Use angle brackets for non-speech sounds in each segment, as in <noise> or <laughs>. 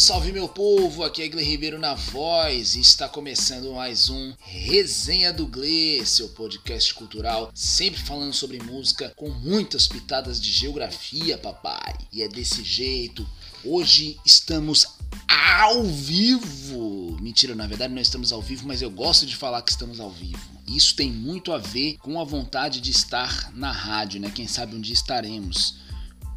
Salve meu povo, aqui é Gle Ribeiro na voz e está começando mais um Resenha do Gle, seu podcast cultural, sempre falando sobre música com muitas pitadas de geografia, papai. E é desse jeito. Hoje estamos ao vivo. Mentira, na verdade não estamos ao vivo, mas eu gosto de falar que estamos ao vivo. Isso tem muito a ver com a vontade de estar na rádio, né? Quem sabe um dia estaremos.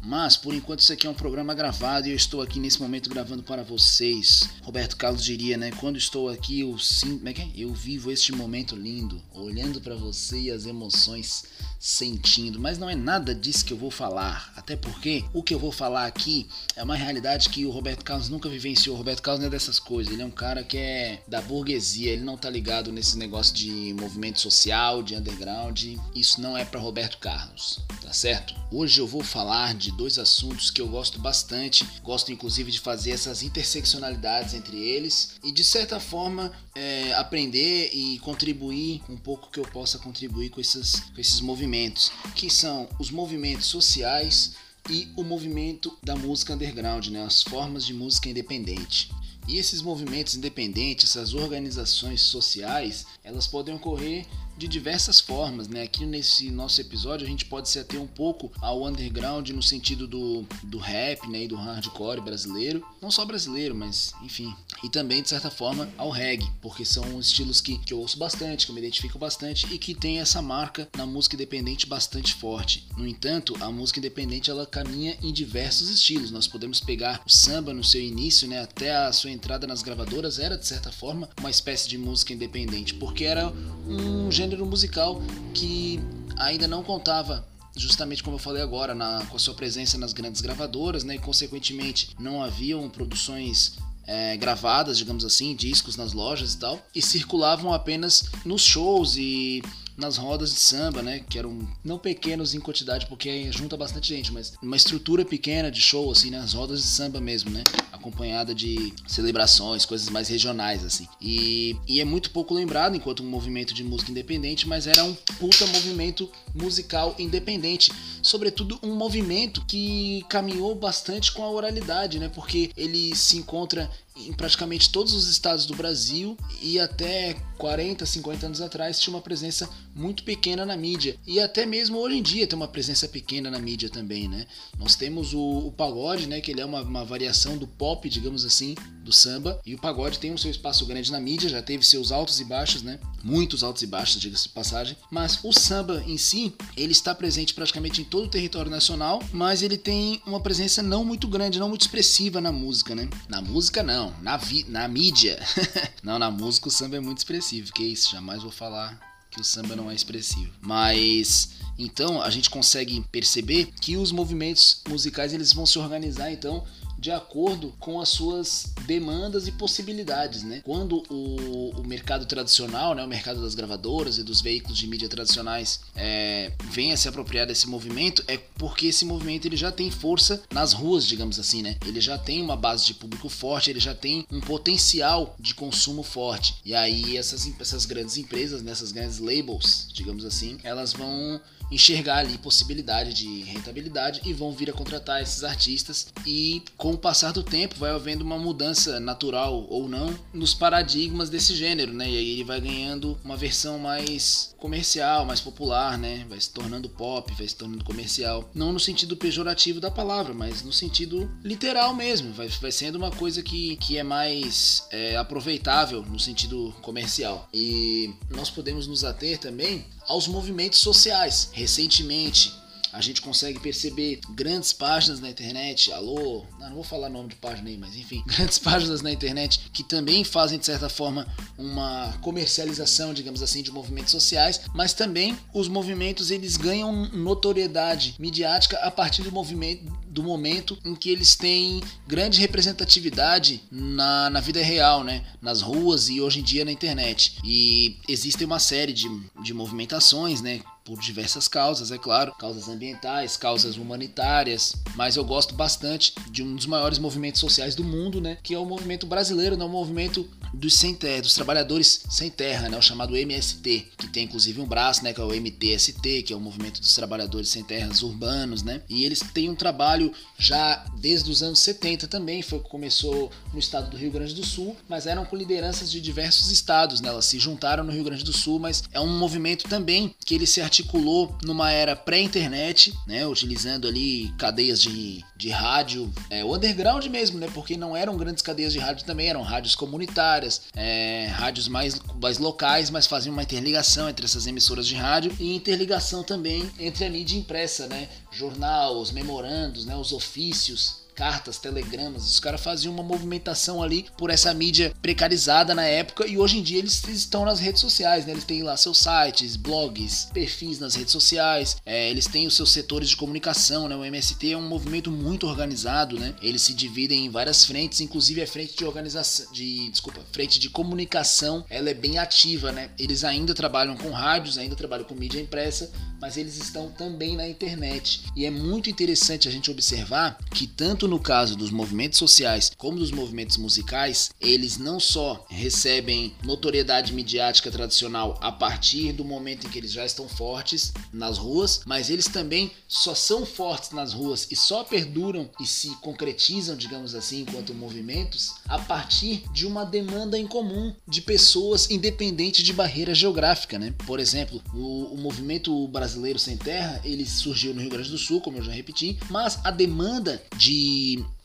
Mas por enquanto isso aqui é um programa gravado e eu estou aqui nesse momento gravando para vocês. Roberto Carlos diria, né? Quando estou aqui, eu sim, como é que é? Eu vivo este momento lindo, olhando para você e as emoções sentindo, mas não é nada disso que eu vou falar, até porque o que eu vou falar aqui é uma realidade que o Roberto Carlos nunca vivenciou. O Roberto Carlos não é dessas coisas, ele é um cara que é da burguesia, ele não tá ligado nesse negócio de movimento social, de underground. Isso não é para Roberto Carlos, tá certo? Hoje eu vou falar de dois assuntos que eu gosto bastante, gosto inclusive de fazer essas interseccionalidades entre eles e de certa forma é, aprender e contribuir um pouco que eu possa contribuir com esses, com esses movimentos movimentos, que são os movimentos sociais e o movimento da música underground, né? as formas de música independente. E esses movimentos independentes, essas organizações sociais, elas podem ocorrer de diversas formas, né? Aqui nesse nosso episódio a gente pode se ater um pouco ao underground no sentido do, do rap, né? E do hardcore brasileiro, não só brasileiro, mas enfim. E também, de certa forma, ao reggae, porque são estilos que, que eu ouço bastante, que eu me identifico bastante e que tem essa marca na música independente bastante forte. No entanto, a música independente ela caminha em diversos estilos. Nós podemos pegar o samba no seu início, né? Até a sua entrada nas gravadoras era, de certa forma, uma espécie de música independente, porque era um gênero gênero musical que ainda não contava justamente como eu falei agora, na, com a sua presença nas grandes gravadoras, né, e consequentemente não haviam produções é, gravadas, digamos assim, discos nas lojas e tal, e circulavam apenas nos shows e nas rodas de samba, né? Que eram não pequenos em quantidade, porque junta bastante gente, mas uma estrutura pequena de show, assim, nas rodas de samba mesmo, né? Acompanhada de celebrações, coisas mais regionais, assim. E, e é muito pouco lembrado enquanto um movimento de música independente, mas era um puta movimento musical independente. Sobretudo um movimento que caminhou bastante com a oralidade, né? Porque ele se encontra em praticamente todos os estados do Brasil e até 40, 50 anos atrás tinha uma presença muito pequena na mídia e até mesmo hoje em dia tem uma presença pequena na mídia também, né? Nós temos o, o pagode, né? Que ele é uma, uma, variação do pop, digamos assim, do samba e o pagode tem o seu espaço grande na mídia, já teve seus altos e baixos, né? Muitos altos e baixos, diga-se de passagem, mas o samba em si ele está presente praticamente em todo o território nacional, mas ele tem uma presença não muito grande, não muito expressiva na música, né? Na música não não, na, vi, na mídia. <laughs> não, na música o samba é muito expressivo. Que isso, jamais vou falar que o samba não é expressivo. Mas então a gente consegue perceber que os movimentos musicais eles vão se organizar então de acordo com as suas demandas e possibilidades, né? Quando o, o mercado tradicional, né, o mercado das gravadoras e dos veículos de mídia tradicionais é, vem a se apropriar desse movimento, é porque esse movimento ele já tem força nas ruas, digamos assim, né? Ele já tem uma base de público forte, ele já tem um potencial de consumo forte. E aí essas, essas grandes empresas, nessas né, grandes labels, digamos assim, elas vão enxergar ali possibilidade de rentabilidade e vão vir a contratar esses artistas e com o passar do tempo vai havendo uma mudança natural ou não nos paradigmas desse gênero, né? E aí ele vai ganhando uma versão mais comercial, mais popular, né? Vai se tornando pop, vai se tornando comercial. Não no sentido pejorativo da palavra, mas no sentido literal mesmo. Vai, vai sendo uma coisa que, que é mais é, aproveitável no sentido comercial. E nós podemos nos ater também aos movimentos sociais. Recentemente, a gente consegue perceber grandes páginas na internet, alô, não, vou falar nome de página aí, mas enfim, <laughs> grandes páginas na internet que também fazem de certa forma uma comercialização, digamos assim, de movimentos sociais, mas também os movimentos eles ganham notoriedade midiática a partir do movimento do momento em que eles têm grande representatividade na, na vida real, né? Nas ruas e hoje em dia na internet. E existe uma série de, de movimentações, né? Por diversas causas, é claro, causas ambientais, causas humanitárias, mas eu gosto bastante de um dos maiores movimentos sociais do mundo, né, que é o movimento brasileiro, né, o movimento dos sem dos trabalhadores sem terra, né, o chamado MST, que tem inclusive um braço, né, que é o MTST, que é o movimento dos trabalhadores sem terras urbanos, né? E eles têm um trabalho já desde os anos 70 também, foi que começou no estado do Rio Grande do Sul, mas eram com lideranças de diversos estados, né? Elas se juntaram no Rio Grande do Sul, mas é um movimento também que ele se articulou numa era pré-internet, né, utilizando ali cadeias de, de rádio, é, o underground mesmo, né, porque não eram grandes cadeias de rádio também, eram rádios comunitárias, é, rádios mais, mais locais, mas faziam uma interligação entre essas emissoras de rádio e interligação também entre a mídia impressa, né, jornal, os memorandos, né, os ofícios, cartas, telegramas. Os caras faziam uma movimentação ali por essa mídia precarizada na época e hoje em dia eles estão nas redes sociais, né? Eles têm lá seus sites, blogs, perfis nas redes sociais, é, eles têm os seus setores de comunicação, né? O MST é um movimento muito organizado, né? Eles se dividem em várias frentes, inclusive a frente de organização, de desculpa, frente de comunicação, ela é bem ativa, né? Eles ainda trabalham com rádios, ainda trabalham com mídia impressa, mas eles estão também na internet. E é muito interessante a gente observar que tanto no caso dos movimentos sociais como dos movimentos musicais, eles não só recebem notoriedade midiática tradicional a partir do momento em que eles já estão fortes nas ruas, mas eles também só são fortes nas ruas e só perduram e se concretizam, digamos assim, enquanto movimentos a partir de uma demanda em comum de pessoas independente de barreira geográfica, né? Por exemplo, o, o movimento brasileiro sem terra, ele surgiu no Rio Grande do Sul, como eu já repeti, mas a demanda de,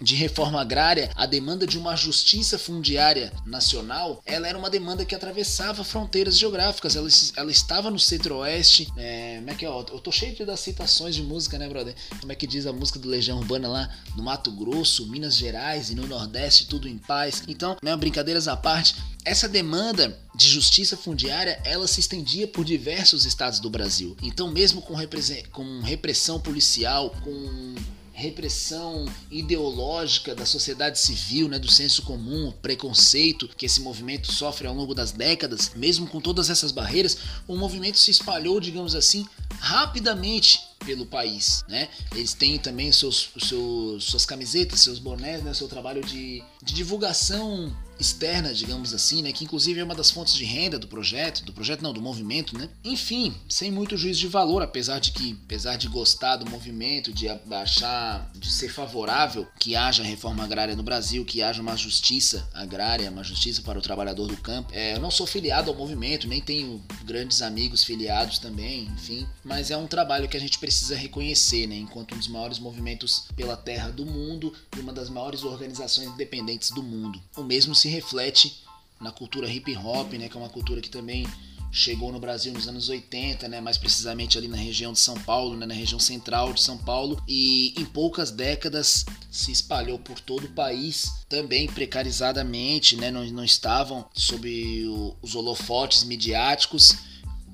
de reforma agrária, a demanda de uma justiça fundiária nacional, ela era uma demanda que atravessava fronteiras geográficas, ela, ela estava no centro-oeste, é, como é que é? Eu tô cheio de citações de música, né, brother? Como é que diz a música do Legião Urbana lá no Mato Grosso, Minas Gerais e no Nordeste, tudo em paz. Então, né, brincadeiras à parte, essa demanda de justiça fundiária, ela se estendia por diversos estados do Brasil. Então, mesmo com repressão policial, com repressão ideológica da sociedade civil, né, do senso comum, preconceito que esse movimento sofre ao longo das décadas, mesmo com todas essas barreiras, o movimento se espalhou, digamos assim, rapidamente pelo país, né? Eles têm também seus, seus suas camisetas, seus bonés, né? Seu trabalho de, de divulgação externa, digamos assim, né, que inclusive é uma das fontes de renda do projeto, do projeto não, do movimento, né? Enfim, sem muito juízo de valor, apesar de que, apesar de gostar do movimento, de achar, de ser favorável que haja reforma agrária no Brasil, que haja uma justiça agrária, uma justiça para o trabalhador do campo. É, eu não sou filiado ao movimento, nem tenho grandes amigos filiados também, enfim, mas é um trabalho que a gente precisa reconhecer, né, enquanto um dos maiores movimentos pela terra do mundo e uma das maiores organizações independentes do mundo. O mesmo reflete na cultura hip hop, né, que é uma cultura que também chegou no Brasil nos anos 80, né, mais precisamente ali na região de São Paulo, né, na região central de São Paulo, e em poucas décadas se espalhou por todo o país, também precarizadamente, né, não, não estavam sob o, os holofotes midiáticos,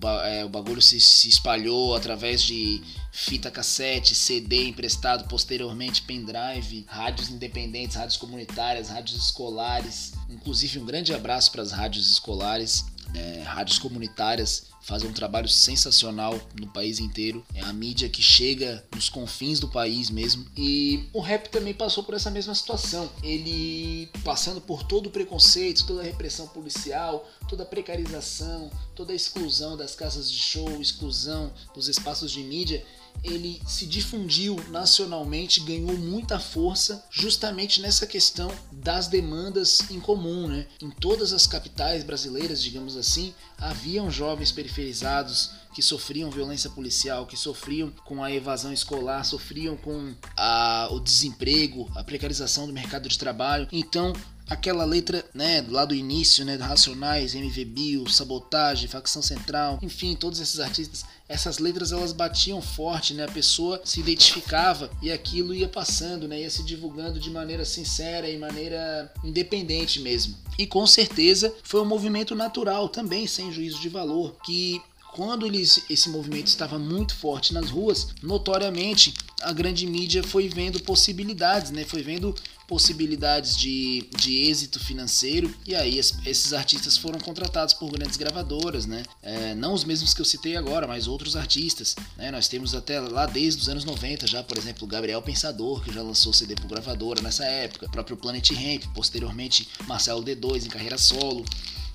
o, é, o bagulho se, se espalhou através de fita cassete, CD emprestado, posteriormente pendrive, rádios independentes, rádios comunitárias, rádios escolares. Inclusive, um grande abraço para as rádios escolares, é, rádios comunitárias fazem um trabalho sensacional no país inteiro. É a mídia que chega nos confins do país mesmo. E o rap também passou por essa mesma situação. Ele passando por todo o preconceito, toda a repressão policial, toda a precarização, toda a exclusão das casas de show, exclusão dos espaços de mídia ele se difundiu nacionalmente, ganhou muita força justamente nessa questão das demandas em comum, né? Em todas as capitais brasileiras, digamos assim, haviam jovens periferizados que sofriam violência policial, que sofriam com a evasão escolar, sofriam com a, o desemprego, a precarização do mercado de trabalho. Então, aquela letra, né, lá do início, né, Racionais, MV Bill, Sabotagem, Facção Central, enfim, todos esses artistas essas letras elas batiam forte, né? A pessoa se identificava e aquilo ia passando, né? Ia se divulgando de maneira sincera e maneira independente mesmo. E com certeza foi um movimento natural também, sem juízo de valor, que quando eles, esse movimento estava muito forte nas ruas, notoriamente a grande mídia foi vendo possibilidades, né? Foi vendo possibilidades de, de êxito financeiro e aí es, esses artistas foram contratados por grandes gravadoras, né? É, não os mesmos que eu citei agora, mas outros artistas, né? Nós temos até lá desde os anos 90 já, por exemplo, Gabriel Pensador, que já lançou CD por gravadora nessa época, o próprio Planet Ramp, posteriormente Marcelo D2 em carreira solo.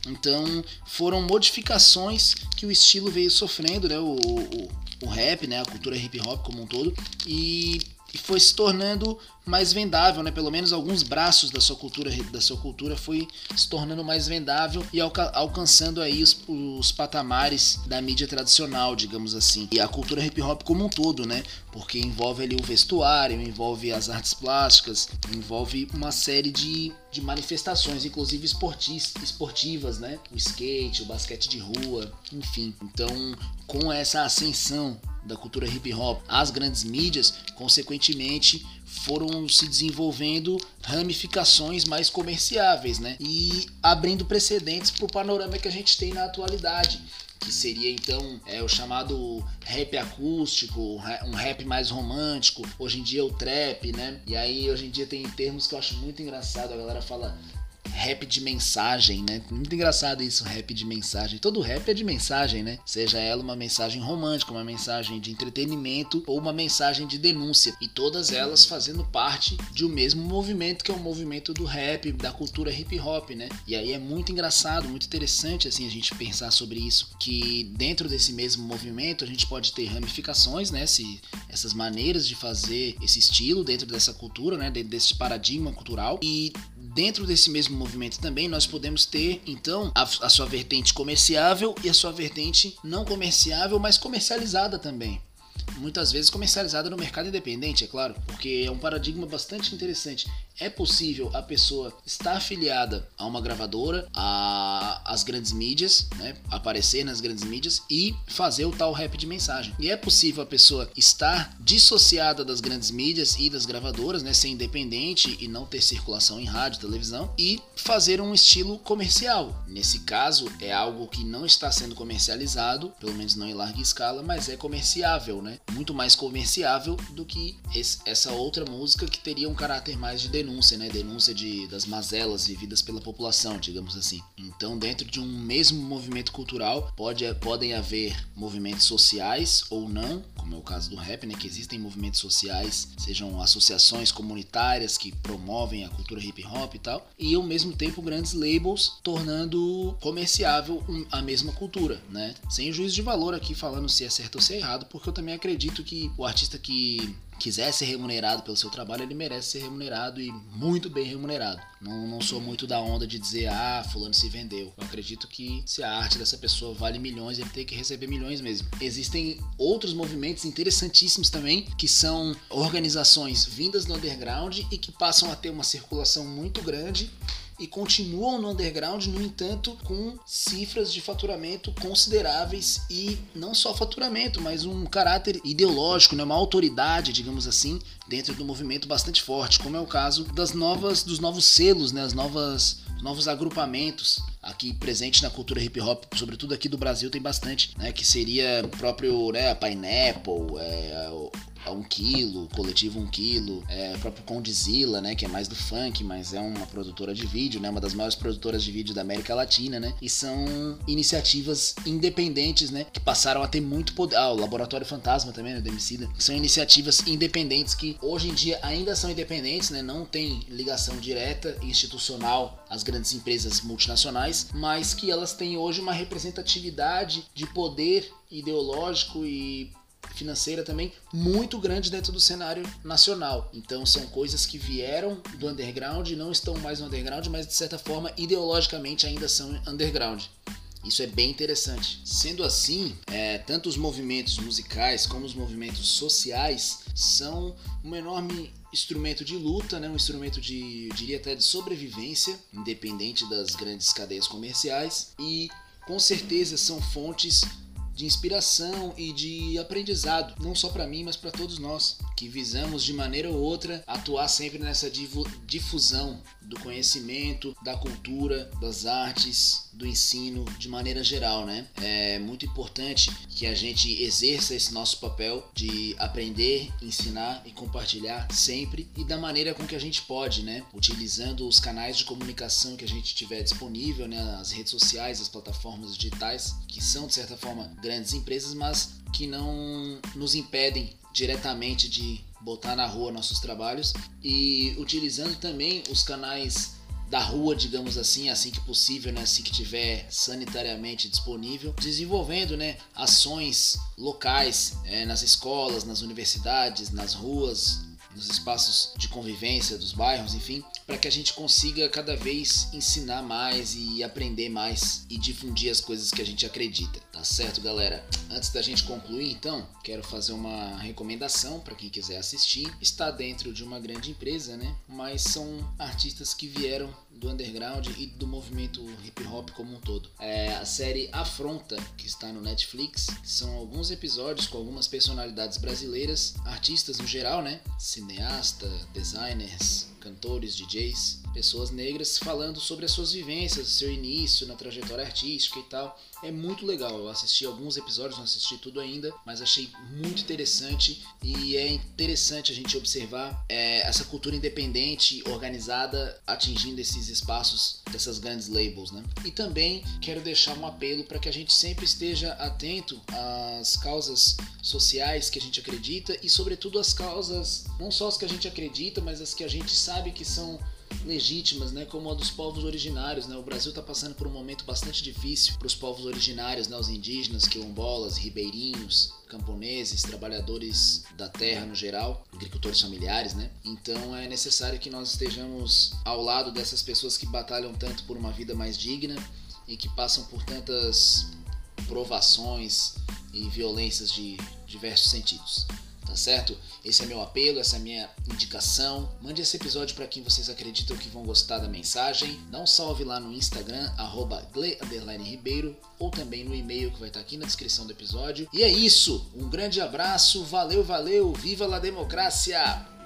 Então foram modificações que o estilo veio sofrendo, né? O, o, o rap, né? A cultura hip hop como um todo. E e foi se tornando mais vendável, né? Pelo menos alguns braços da sua cultura, da sua cultura foi se tornando mais vendável e alca alcançando aí os, os, patamares da mídia tradicional, digamos assim. E a cultura hip hop como um todo, né? Porque envolve ali o vestuário, envolve as artes plásticas, envolve uma série de, de manifestações, inclusive esportivas, né? O skate, o basquete de rua, enfim. Então, com essa ascensão da cultura hip hop às grandes mídias, consequentemente foram se desenvolvendo ramificações mais comerciáveis, né? E abrindo precedentes para o panorama que a gente tem na atualidade que seria então é o chamado rap acústico, um rap mais romântico. Hoje em dia é o trap, né? E aí hoje em dia tem termos que eu acho muito engraçado. A galera fala rap de mensagem, né? Muito engraçado isso, rap de mensagem. Todo rap é de mensagem, né? Seja ela uma mensagem romântica, uma mensagem de entretenimento ou uma mensagem de denúncia. E todas elas fazendo parte de um mesmo movimento que é o movimento do rap, da cultura hip hop, né? E aí é muito engraçado, muito interessante assim a gente pensar sobre isso, que dentro desse mesmo movimento a gente pode ter ramificações, né? Se, essas maneiras de fazer esse estilo dentro dessa cultura, né? Dentro desse paradigma cultural e dentro desse mesmo movimento também nós podemos ter então a, a sua vertente comerciável e a sua vertente não comerciável, mas comercializada também muitas vezes comercializada no mercado independente, é claro, porque é um paradigma bastante interessante. É possível a pessoa estar afiliada a uma gravadora, a, as grandes mídias, né, aparecer nas grandes mídias e fazer o tal rap de mensagem. E é possível a pessoa estar dissociada das grandes mídias e das gravadoras, né, ser independente e não ter circulação em rádio, televisão e fazer um estilo comercial. Nesse caso, é algo que não está sendo comercializado, pelo menos não em larga escala, mas é comerciável, né? muito mais comerciável do que esse, essa outra música que teria um caráter mais de denúncia, né? Denúncia de, das mazelas vividas pela população, digamos assim. Então, dentro de um mesmo movimento cultural, pode, podem haver movimentos sociais ou não, como é o caso do rap, né? Que existem movimentos sociais, sejam associações comunitárias que promovem a cultura hip hop e tal, e ao mesmo tempo grandes labels tornando comerciável a mesma cultura, né? Sem juízo de valor aqui falando se é certo ou se é errado, porque eu também acredito que o artista que quiser ser remunerado pelo seu trabalho, ele merece ser remunerado e muito bem remunerado. Não, não sou muito da onda de dizer, ah, fulano se vendeu. Eu acredito que se a arte dessa pessoa vale milhões, ele tem que receber milhões mesmo. Existem outros movimentos interessantíssimos também, que são organizações vindas do underground e que passam a ter uma circulação muito grande e continuam no underground, no entanto, com cifras de faturamento consideráveis e não só faturamento, mas um caráter ideológico, né, uma autoridade, digamos assim, dentro do movimento bastante forte, como é o caso das novas dos novos selos, né, as novas novos agrupamentos aqui presente na cultura hip hop, sobretudo aqui do Brasil tem bastante, né? Que seria o próprio né, a Pineapple, é, a um quilo, coletivo um quilo, é, o próprio Condizila, né, que é mais do funk, mas é uma produtora de vídeo, né, uma das maiores produtoras de vídeo da América Latina, né, e são iniciativas independentes, né, que passaram a ter muito poder. Ah, o Laboratório Fantasma também, né, do Emicida, são iniciativas independentes que hoje em dia ainda são independentes, né, não tem ligação direta institucional às grandes empresas multinacionais, mas que elas têm hoje uma representatividade de poder ideológico e financeira também muito grande dentro do cenário nacional. Então são coisas que vieram do underground, não estão mais no underground, mas de certa forma ideologicamente ainda são underground. Isso é bem interessante. Sendo assim, é, tanto os movimentos musicais como os movimentos sociais são um enorme instrumento de luta, né? um instrumento de, diria até de sobrevivência, independente das grandes cadeias comerciais, e com certeza são fontes de inspiração e de aprendizado, não só para mim, mas para todos nós, que visamos de maneira ou outra atuar sempre nessa difusão do conhecimento, da cultura, das artes, do ensino de maneira geral, né? É muito importante que a gente exerça esse nosso papel de aprender, ensinar e compartilhar sempre e da maneira com que a gente pode, né? Utilizando os canais de comunicação que a gente tiver disponível, né? As redes sociais, as plataformas digitais, que são de certa forma grandes empresas, mas que não nos impedem diretamente de botar na rua nossos trabalhos. E utilizando também os canais da rua, digamos assim, assim que possível, né, assim que tiver sanitariamente disponível, desenvolvendo, né, ações locais é, nas escolas, nas universidades, nas ruas, nos espaços de convivência dos bairros, enfim, para que a gente consiga cada vez ensinar mais e aprender mais e difundir as coisas que a gente acredita. Tá certo, galera? Antes da gente concluir, então, quero fazer uma recomendação para quem quiser assistir. Está dentro de uma grande empresa, né? Mas são artistas que vieram do underground e do movimento hip hop como um todo. É a série Afronta, que está no Netflix, são alguns episódios com algumas personalidades brasileiras, artistas no geral, né? Cineasta, designers, cantores, DJs, pessoas negras falando sobre as suas vivências, seu início na trajetória artística e tal. É muito legal. Eu assisti alguns episódios, não assisti tudo ainda, mas achei muito interessante e é interessante a gente observar é, essa cultura independente, organizada, atingindo esses espaços dessas grandes labels, né? E também quero deixar um apelo para que a gente sempre esteja atento às causas sociais que a gente acredita e, sobretudo, as causas, não só as que a gente acredita, mas as que a gente sabe que são legítimas, né, como a dos povos originários. Né? O Brasil está passando por um momento bastante difícil para os povos originários, né, os indígenas, quilombolas, ribeirinhos, camponeses, trabalhadores da terra no geral, agricultores familiares, né? Então é necessário que nós estejamos ao lado dessas pessoas que batalham tanto por uma vida mais digna e que passam por tantas provações e violências de diversos sentidos tá certo? Esse é meu apelo, essa é minha indicação. Mande esse episódio para quem vocês acreditam que vão gostar da mensagem. Dá um salve lá no Instagram, gle_ribeiro, ou também no e-mail que vai estar aqui na descrição do episódio. E é isso, um grande abraço, valeu, valeu, viva a democracia!